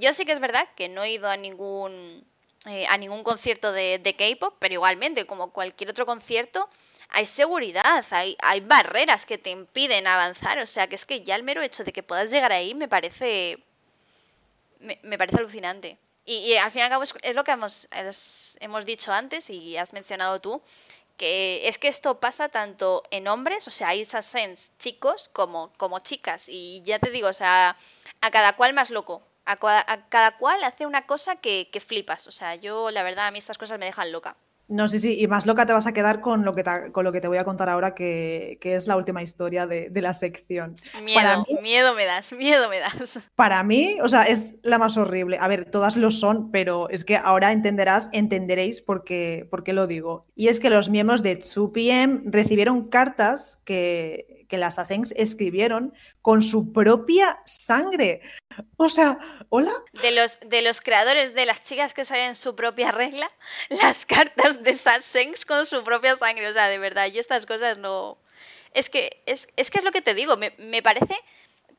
yo sí que es verdad que no he ido a ningún eh, a ningún concierto de, de K-pop, pero igualmente, como cualquier otro concierto, hay seguridad, hay, hay barreras que te impiden avanzar. O sea, que es que ya el mero hecho de que puedas llegar ahí me parece. Me, me parece alucinante. Y, al fin y al cabo es, lo que hemos, hemos dicho antes y has mencionado tú, que es que esto pasa tanto en hombres, o sea, hay assassins chicos como, como chicas. Y ya te digo, o sea, a cada cual más loco. A, cada cual hace una cosa que, que flipas. O sea, yo la verdad a mí estas cosas me dejan loca. No, sí, sí, y más loca te vas a quedar con lo que te, con lo que te voy a contar ahora, que, es la última historia de, la sección. Miedo, miedo me das, miedo me das. Para mí, o sea, es la más horrible. A ver, todas lo son, pero es que ahora entenderás, entenderéis por qué, por qué lo digo. Y es que los miembros de 2PM recibieron cartas que, que las Assassins escribieron con su propia sangre. O sea, ¿hola? De los, de los creadores de las chicas que saben su propia regla, las cartas de Assassins con su propia sangre. O sea, de verdad, yo estas cosas no. Es que es, es que es lo que te digo, me, parece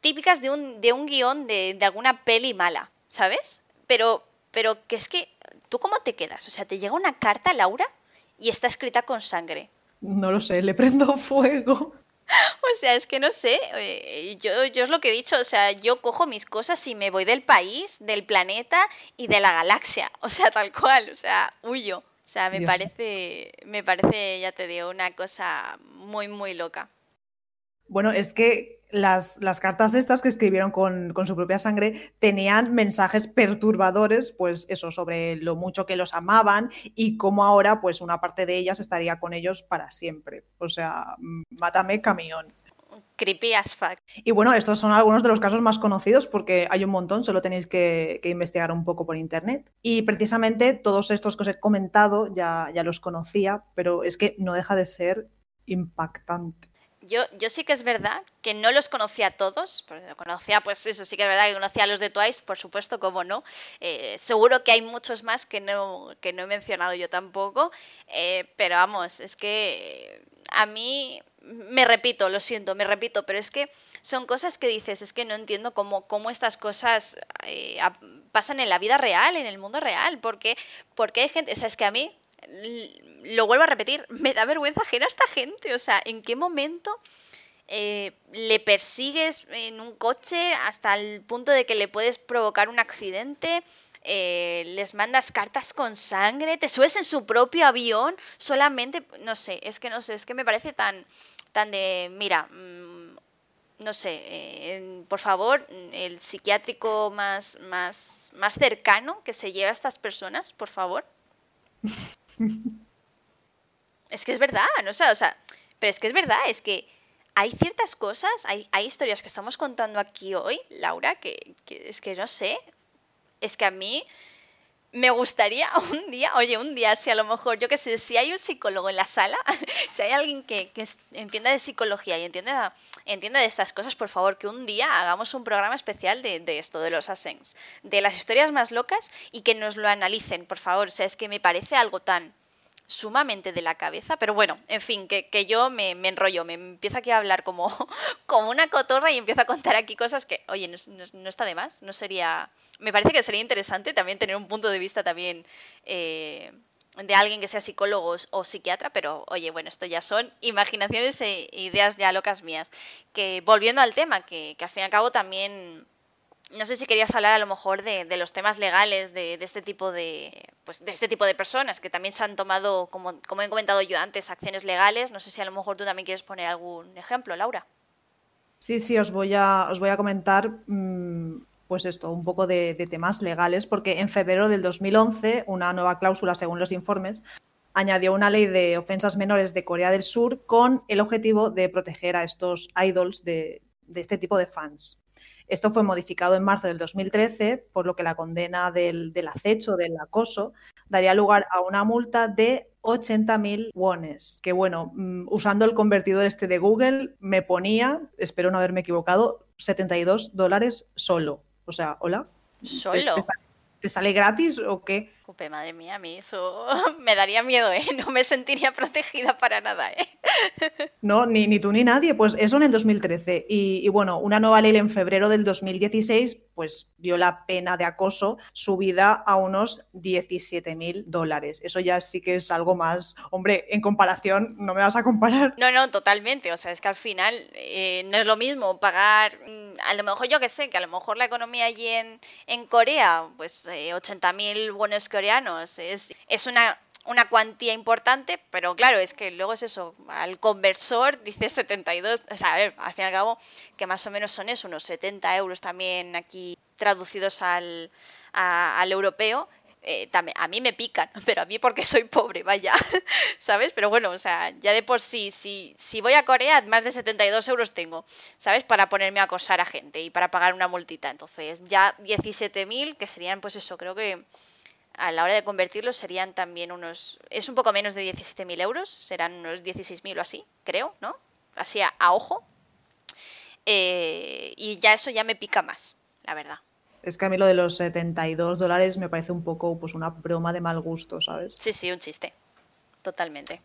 típicas de un, de un guion de, de alguna peli mala, ¿sabes? Pero, pero que es que, ¿tú cómo te quedas? O sea, te llega una carta, Laura, y está escrita con sangre. No lo sé, le prendo fuego. O sea, es que no sé, eh, yo, yo es lo que he dicho, o sea, yo cojo mis cosas y me voy del país, del planeta y de la galaxia, o sea, tal cual, o sea, huyo. O sea, me parece, me parece, ya te digo, una cosa muy, muy loca. Bueno, es que las, cartas estas que escribieron con, su propia sangre tenían mensajes perturbadores, pues eso, sobre lo mucho que los amaban y cómo ahora, pues una parte de ellas estaría con ellos para siempre. O sea, mátame camión. Creepy as fuck. Y bueno, estos son algunos de los casos más conocidos porque hay un montón, solo tenéis que, investigar un poco por internet. Y precisamente todos estos que os he comentado ya, ya los conocía, pero es que no deja de ser impactante. Yo, yo sí que es verdad que no los conocía a todos, conocía, pues eso sí que es verdad que conocía a los de Twice, por supuesto, como no. Eh, seguro que hay muchos más que no, que no he mencionado yo tampoco, eh, pero vamos, es que a mí, me repito, lo siento, me repito, pero es que son cosas que dices, es que no entiendo cómo, cómo estas cosas eh, pasan en la vida real, en el mundo real, porque, porque hay gente, o sea, es que a mí lo vuelvo a repetir, me da vergüenza ajena a esta gente. O sea, ¿en qué momento eh, le persigues en un coche hasta el punto de que le puedes provocar un accidente? Eh, les mandas cartas con sangre, te subes en su propio avión solamente, no sé, es que no sé, es que me parece tan, tan de, mira, mm, no sé, eh, por favor, el psiquiátrico más, más, más cercano que se lleve a estas personas, por favor. es que es verdad, no sé, o sea, pero es que es verdad, es que hay ciertas cosas, hay, hay historias que estamos contando aquí hoy, Laura, que, que, es que no sé, es que a mí me gustaría un día, oye, un día, si a lo mejor, yo qué sé, si hay un psicólogo en la sala, si hay alguien que, entienda de psicología y entienda, entienda de estas cosas, por favor, que un día hagamos un programa especial de, de esto, de los Asens, de las historias más locas y que nos lo analicen, por favor. O sea, es que me parece algo tan, sumamente de la cabeza, pero bueno, en fin, que, yo me, enrollo, me empiezo aquí a hablar como, como una cotorra y empiezo a contar aquí cosas que, oye, no, está de más, no sería, me parece que sería interesante también tener un punto de vista también eh, de alguien que sea psicólogo o psiquiatra, pero oye, bueno, esto ya son imaginaciones e ideas ya locas mías. Que volviendo al tema, que, que al fin y al cabo también no sé si querías hablar a lo mejor de, los temas legales de, este tipo de pues de este tipo de personas que también se han tomado como, como he comentado yo antes acciones legales no sé si a lo mejor tú también quieres poner algún ejemplo Laura sí sí os voy a os voy a comentar mm, pues esto un poco de, temas legales porque en febrero del 2011 una nueva cláusula según los informes añadió una ley de ofensas menores de Corea del Sur con el objetivo de proteger a estos idols de, de este tipo de fans. Esto fue modificado en marzo del 2013, por lo que la condena del, acecho, del acoso, daría lugar a una multa de 80.000 wones. Que bueno, mm, usando el convertidor este de Google, me ponía, espero no haberme equivocado, 72 dólares solo. O sea, hola. ¿Solo? ¿Te, sale gratis o qué? Madre mía, a mí eso me daría miedo, ¿eh? No me sentiría protegida para nada, ¿eh? No, ni, ni tú ni nadie. Pues eso en el 2013. Y, bueno, una nueva ley en febrero del 2016 pues dio la pena de acoso subida a unos 17 mil dólares. Eso ya sí que es algo más, hombre, en comparación, no me vas a comparar. No, no, totalmente. O sea, es que al final eh, no es lo mismo pagar mm, a lo mejor yo que sé, que a lo mejor la economía allí en, Corea, pues eh, 80.000 buenos coreanos, es, es una, una cuantía importante, pero claro, es que luego es eso, al conversor dice 72, o sea, a ver, al fin y al cabo, que más o menos son eso, unos 70 euros también aquí traducidos al, al europeo, eh, también, a mí me pican, pero a mí porque soy pobre, vaya, ¿sabes? Pero bueno, o sea, ya de por sí, si, si voy a Corea, más de 72 euros tengo, ¿sabes? Para ponerme a acosar a gente y para pagar una multita. Entonces, ya 17.000, que serían, pues eso, creo que a la hora de convertirlo serían también unos, es un poco menos de 17.000 euros, serán unos 16.000 o así, creo, ¿no? Así a, ojo. Eh, y ya eso ya me pica más, la verdad. Es que a mí lo de los 72 dólares me parece un poco pues una broma de mal gusto, ¿sabes? Sí, sí, un chiste. Totalmente.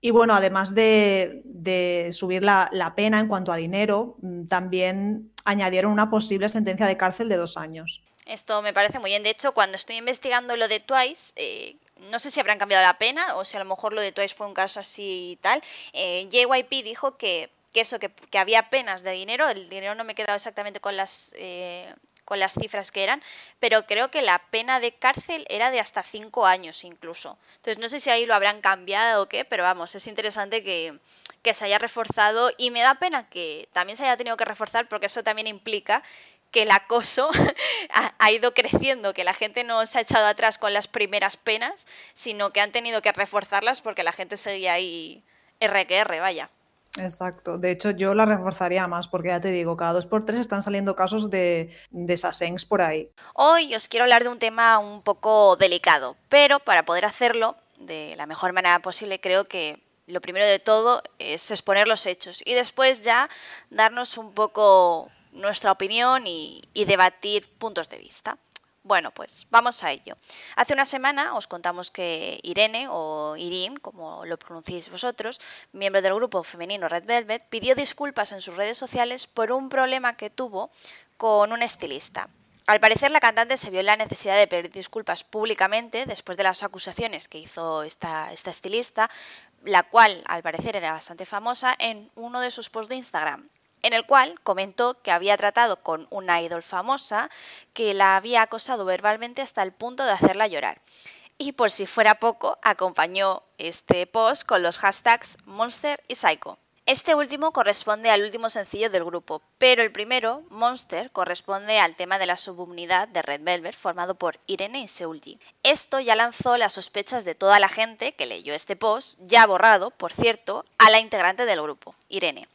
Y bueno, además de, subir la, la, pena en cuanto a dinero, mm, también añadieron una posible sentencia de cárcel de dos años. Esto me parece muy bien. De hecho, cuando estoy investigando lo de Twice, eh, no sé si habrán cambiado la pena o si a lo mejor lo de Twice fue un caso así y tal. Eh, JYP dijo que, que eso, que, que, había penas de dinero. El dinero no me he quedado exactamente con las eh, con las cifras que eran, pero creo que la pena de cárcel era de hasta cinco años incluso. Entonces no sé si ahí lo habrán cambiado o qué, pero vamos, es interesante que, que se haya reforzado y me da pena que también se haya tenido que reforzar porque eso también implica que el acoso ha, ido creciendo, que la gente no se ha echado atrás con las primeras penas, sino que han tenido que reforzarlas porque la gente seguía ahí RQR, vaya. Exacto. De hecho, yo la reforzaría más porque ya te digo, cada dos por tres están saliendo casos de, de Sasengs por ahí. Hoy os quiero hablar de un tema un poco delicado, pero para poder hacerlo de la mejor manera posible, creo que lo primero de todo es exponer los hechos y después ya darnos un poco nuestra opinión y, debatir puntos de vista. Bueno, pues vamos a ello. Hace una semana os contamos que Irene, o Irin, como lo pronunciéis vosotros, miembro del grupo femenino Red Velvet, pidió disculpas en sus redes sociales por un problema que tuvo con un estilista. Al parecer, la cantante se vio en la necesidad de pedir disculpas públicamente después de las acusaciones que hizo esta, esta estilista, la cual al parecer era bastante famosa, en uno de sus posts de Instagram en el cual comentó que había tratado con una idol famosa que la había acosado verbalmente hasta el punto de hacerla llorar. Y por si fuera poco, acompañó este post con los hashtags Monster y Psycho. Este último corresponde al último sencillo del grupo, pero el primero, Monster, corresponde al tema de la subunidad de Red Velvet formado por Irene y Seulgi. Esto ya lanzó las sospechas de toda la gente que leyó este post, ya borrado, por cierto, a la integrante del grupo, Irene.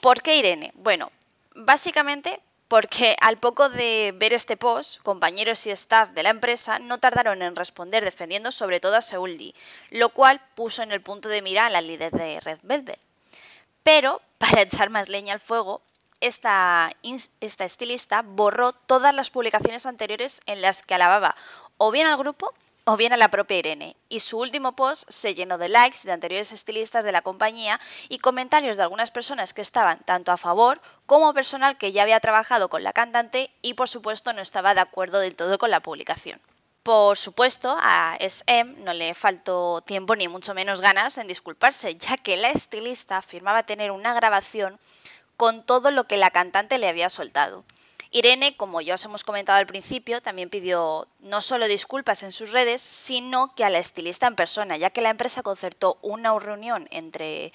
¿Por qué Irene? Bueno, básicamente porque al poco de ver este post, compañeros y staff de la empresa no tardaron en responder defendiendo sobre todo a Seuldi, lo cual puso en el punto de mira a la líder de Red Velvet. Pero, para echar más leña al fuego, esta, esta estilista borró todas las publicaciones anteriores en las que alababa o bien al grupo o bien a la propia Irene, y su último post se llenó de likes de anteriores estilistas de la compañía y comentarios de algunas personas que estaban tanto a favor como personal que ya había trabajado con la cantante y por supuesto no estaba de acuerdo del todo con la publicación. Por supuesto, a SM no le faltó tiempo ni mucho menos ganas en disculparse, ya que la estilista afirmaba tener una grabación con todo lo que la cantante le había soltado. Irene, como ya os hemos comentado al principio, también pidió no solo disculpas en sus redes, sino que a la estilista en persona, ya que la empresa concertó una reunión entre,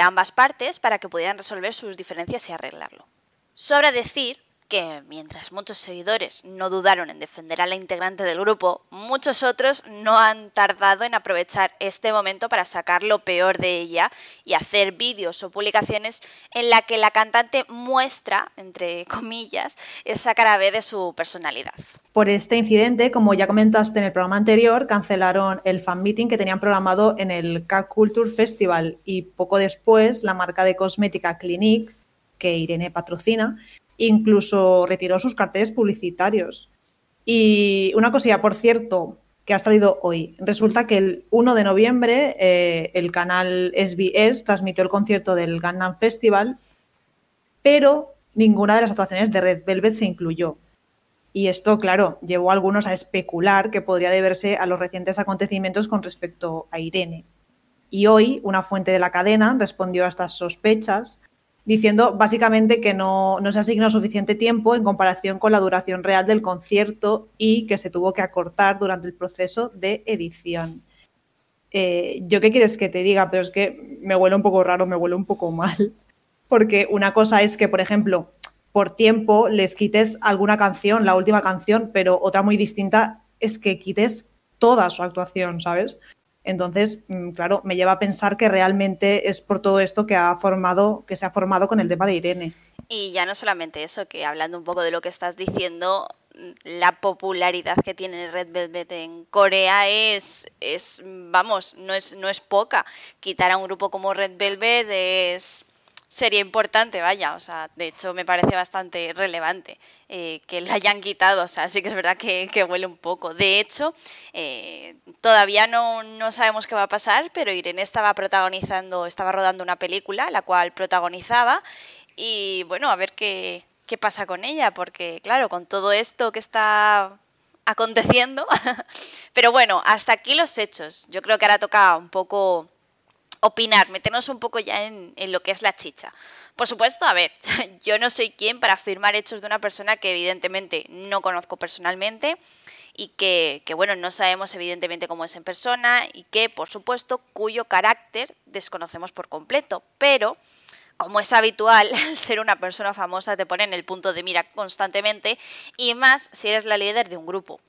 ambas partes para que pudieran resolver sus diferencias y arreglarlo. Sobra decir que mientras muchos seguidores no dudaron en defender a la integrante del grupo, muchos otros no han tardado en aprovechar este momento para sacar lo peor de ella y hacer vídeos o publicaciones en la que la cantante muestra, entre comillas, esa cara B de su personalidad. Por este incidente, como ya comentaste en el programa anterior, cancelaron el fan meeting que tenían programado en el Car Culture Festival y poco después la marca de cosmética Clinique que Irene patrocina, incluso retiró sus carteles publicitarios. Y una cosilla, por cierto, que ha salido hoy. Resulta que el 1 de noviembre eh, el canal SBS transmitió el concierto del Gangnam Festival, pero ninguna de las actuaciones de Red Velvet se incluyó. Y esto, claro, llevó a algunos a especular que podría deberse a los recientes acontecimientos con respecto a Irene. Y hoy una fuente de la cadena respondió a estas sospechas diciendo básicamente que no, se asignó suficiente tiempo en comparación con la duración real del concierto y que se tuvo que acortar durante el proceso de edición. Eh, ¿Yo qué quieres que te diga? Pero es que me huele un poco raro, me huele un poco mal. Porque una cosa es que, por ejemplo, por tiempo les quites alguna canción, la última canción, pero otra muy distinta es que quites toda su actuación, ¿sabes? Entonces, mm, claro, me lleva a pensar que realmente es por todo esto que ha formado, que se ha formado con el tema de Irene. Y ya no solamente eso, que hablando un poco de lo que estás diciendo, mm, la popularidad que tiene Red Velvet en Corea es, es vamos, no es, no es poca. Quitar a un grupo como Red Velvet es sería importante, vaya, o sea, de hecho me parece bastante relevante eh, que la hayan quitado, o sea, sí que es verdad que, huele un poco. De hecho, eh, todavía no, no, sabemos qué va a pasar, pero Irene estaba protagonizando, estaba rodando una película, la cual protagonizaba, y bueno, a ver qué, qué pasa con ella, porque claro, con todo esto que está aconteciendo, pero bueno, hasta aquí los hechos. Yo creo que ahora toca un poco opinar, meternos un poco ya en, lo que es la chicha. Por supuesto, a ver, yo no soy quien para afirmar hechos de una persona que evidentemente no conozco personalmente y que, que, bueno, no sabemos evidentemente cómo es en persona y que, por supuesto, cuyo carácter desconocemos por completo. Pero, como es habitual, ser una persona famosa te pone en el punto de mira constantemente y más si eres la líder de un grupo.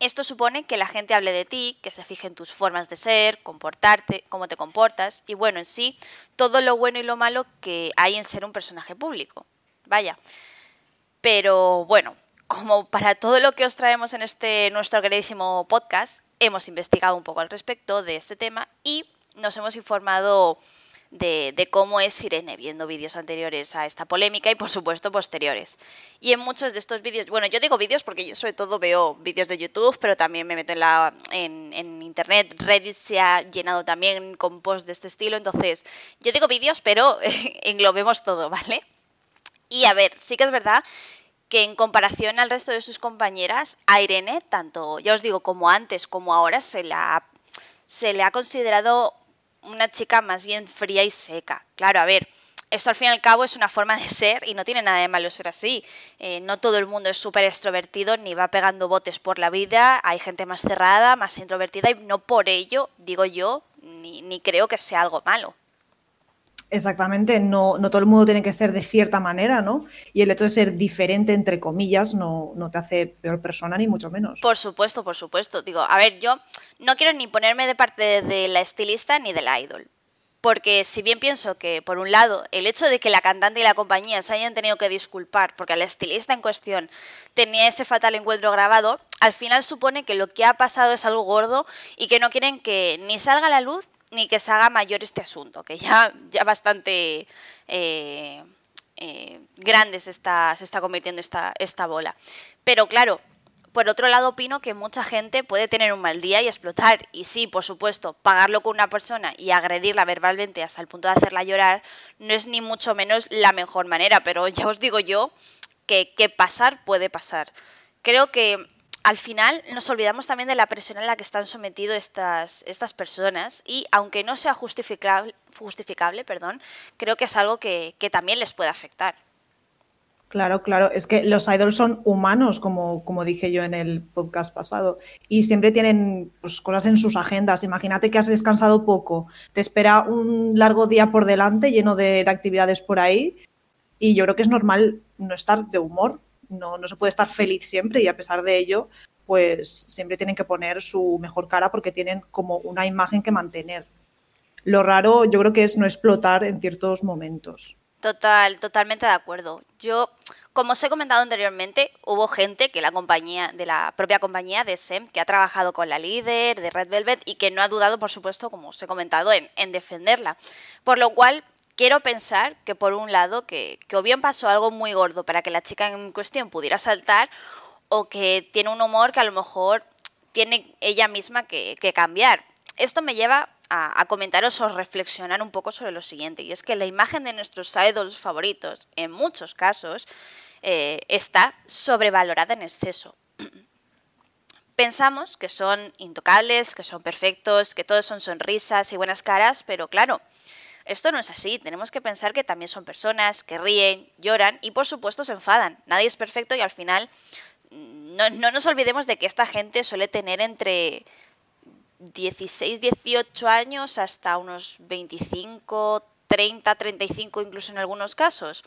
Esto supone que la gente hable de ti, que se fije en tus formas de ser, comportarte, cómo te comportas y bueno, en sí, todo lo bueno y lo malo que hay en ser un personaje público. Vaya. Pero bueno, como para todo lo que os traemos en este nuestro queridísimo podcast, hemos investigado un poco al respecto de este tema y nos hemos informado de, cómo es Irene, viendo vídeos anteriores a esta polémica y por supuesto posteriores. Y en muchos de estos vídeos, bueno, yo digo vídeos porque yo sobre todo veo vídeos de YouTube, pero también me meto en, la, Internet, Reddit se ha llenado también con posts de este estilo, entonces yo digo vídeos, pero englobemos todo, ¿vale? Y a ver, sí que es verdad que en comparación al resto de sus compañeras, a Irene, tanto, ya os digo, como antes como ahora, se la, se le ha considerado una chica más bien fría y seca. Claro, a ver, esto al fin y al cabo es una forma de ser y no tiene nada de malo ser así. Eh, no todo el mundo es súper extrovertido ni va pegando botes por la vida. Hay gente más cerrada, más introvertida y no por ello, digo yo, ni, ni creo que sea algo malo. Exactamente, no, no, todo el mundo tiene que ser de cierta manera, ¿no? Y el hecho de ser diferente, entre comillas, no, no, te hace peor persona, ni mucho menos. Por supuesto, por supuesto. Digo, a ver, yo no quiero ni ponerme de parte de la estilista ni del idol. Porque si bien pienso que, por un lado, el hecho de que la cantante y la compañía se hayan tenido que disculpar porque la estilista en cuestión tenía ese fatal encuentro grabado, al final supone que lo que ha pasado es algo gordo y que no quieren que ni salga a la luz ni que se haga mayor este asunto, que ya, ya bastante eh, eh, grande se está, se está convirtiendo esta, esta bola. Pero claro, por otro lado opino que mucha gente puede tener un mal día y explotar. Y sí, por supuesto, pagarlo con una persona y agredirla verbalmente hasta el punto de hacerla llorar no es ni mucho menos la mejor manera. Pero ya os digo yo que, que pasar puede pasar. Creo que al final nos olvidamos también de la presión a la que están sometidos estas, estas personas y aunque no sea justificable, justificable perdón, creo que es algo que, también les puede afectar. Claro, claro, es que los idols son humanos, como, como dije yo en el podcast pasado, y siempre tienen pues, cosas en sus agendas. Imagínate que has descansado poco, te espera un largo día por delante lleno de actividades por ahí, y yo creo que es normal no estar de humor no, no se puede estar feliz siempre y a pesar de ello, pues siempre tienen que poner su mejor cara porque tienen como una imagen que mantener. Lo raro yo creo que es no explotar en ciertos momentos. Total, totalmente de acuerdo. Yo, como os he comentado anteriormente, hubo gente que la compañía, de la propia compañía de SEM, que ha trabajado con la líder de Red Velvet y que no ha dudado, por supuesto, como os he comentado, en, en defenderla. Por lo cual, quiero pensar que por un lado que, o bien pasó algo muy gordo para que la chica en cuestión pudiera saltar o que tiene un humor que a lo mejor tiene ella misma que, cambiar. Esto me lleva a, comentaros o reflexionar un poco sobre lo siguiente, y es que la imagen de nuestros idols favoritos, en muchos casos, eh, está sobrevalorada en exceso. Pensamos que son intocables, que son perfectos, que todos son sonrisas y buenas caras, pero claro, Esto no es así, tenemos que pensar que también son personas que ríen, lloran y por supuesto se enfadan. Nadie es perfecto y al final mm, no, no nos olvidemos de que esta gente suele tener entre 16, 18 años hasta unos 25, 30, 35 incluso en algunos casos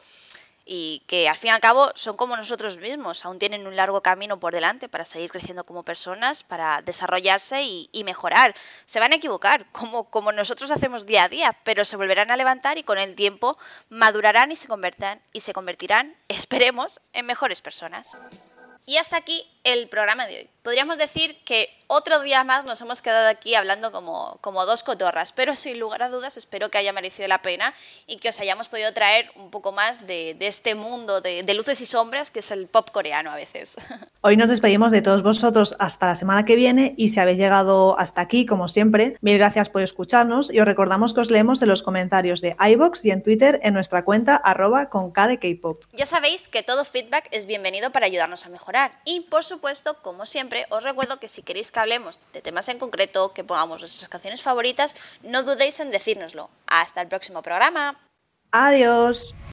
y que al fin y al cabo son como nosotros mismos, aún tienen un largo camino por delante para seguir creciendo como personas, para desarrollarse y, mejorar. Se van a equivocar, como, como nosotros hacemos día a día, pero se volverán a levantar y con el tiempo madurarán y se, convertirán, y se convertirán, esperemos, en mejores personas. Y hasta aquí el programa de hoy. Podríamos decir que otro día más nos hemos quedado aquí hablando como, como dos cotorras, pero sin lugar a dudas espero que haya merecido la pena y que os hayamos podido traer un poco más de, este mundo de, de, luces y sombras que es el pop coreano a veces. Hoy nos despedimos de todos vosotros hasta la semana que viene y si habéis llegado hasta aquí, como siempre, mil gracias por escucharnos y os recordamos que os leemos en los comentarios de iBox y en Twitter en nuestra cuenta arroba con K de K-pop. Ya sabéis que todo feedback es bienvenido para ayudarnos a mejorar y por supuesto, como os recuerdo que si queréis que hablemos de temas en concreto, que pongamos nuestras canciones favoritas, no dudéis en decírnoslo. Hasta el próximo programa. Adiós.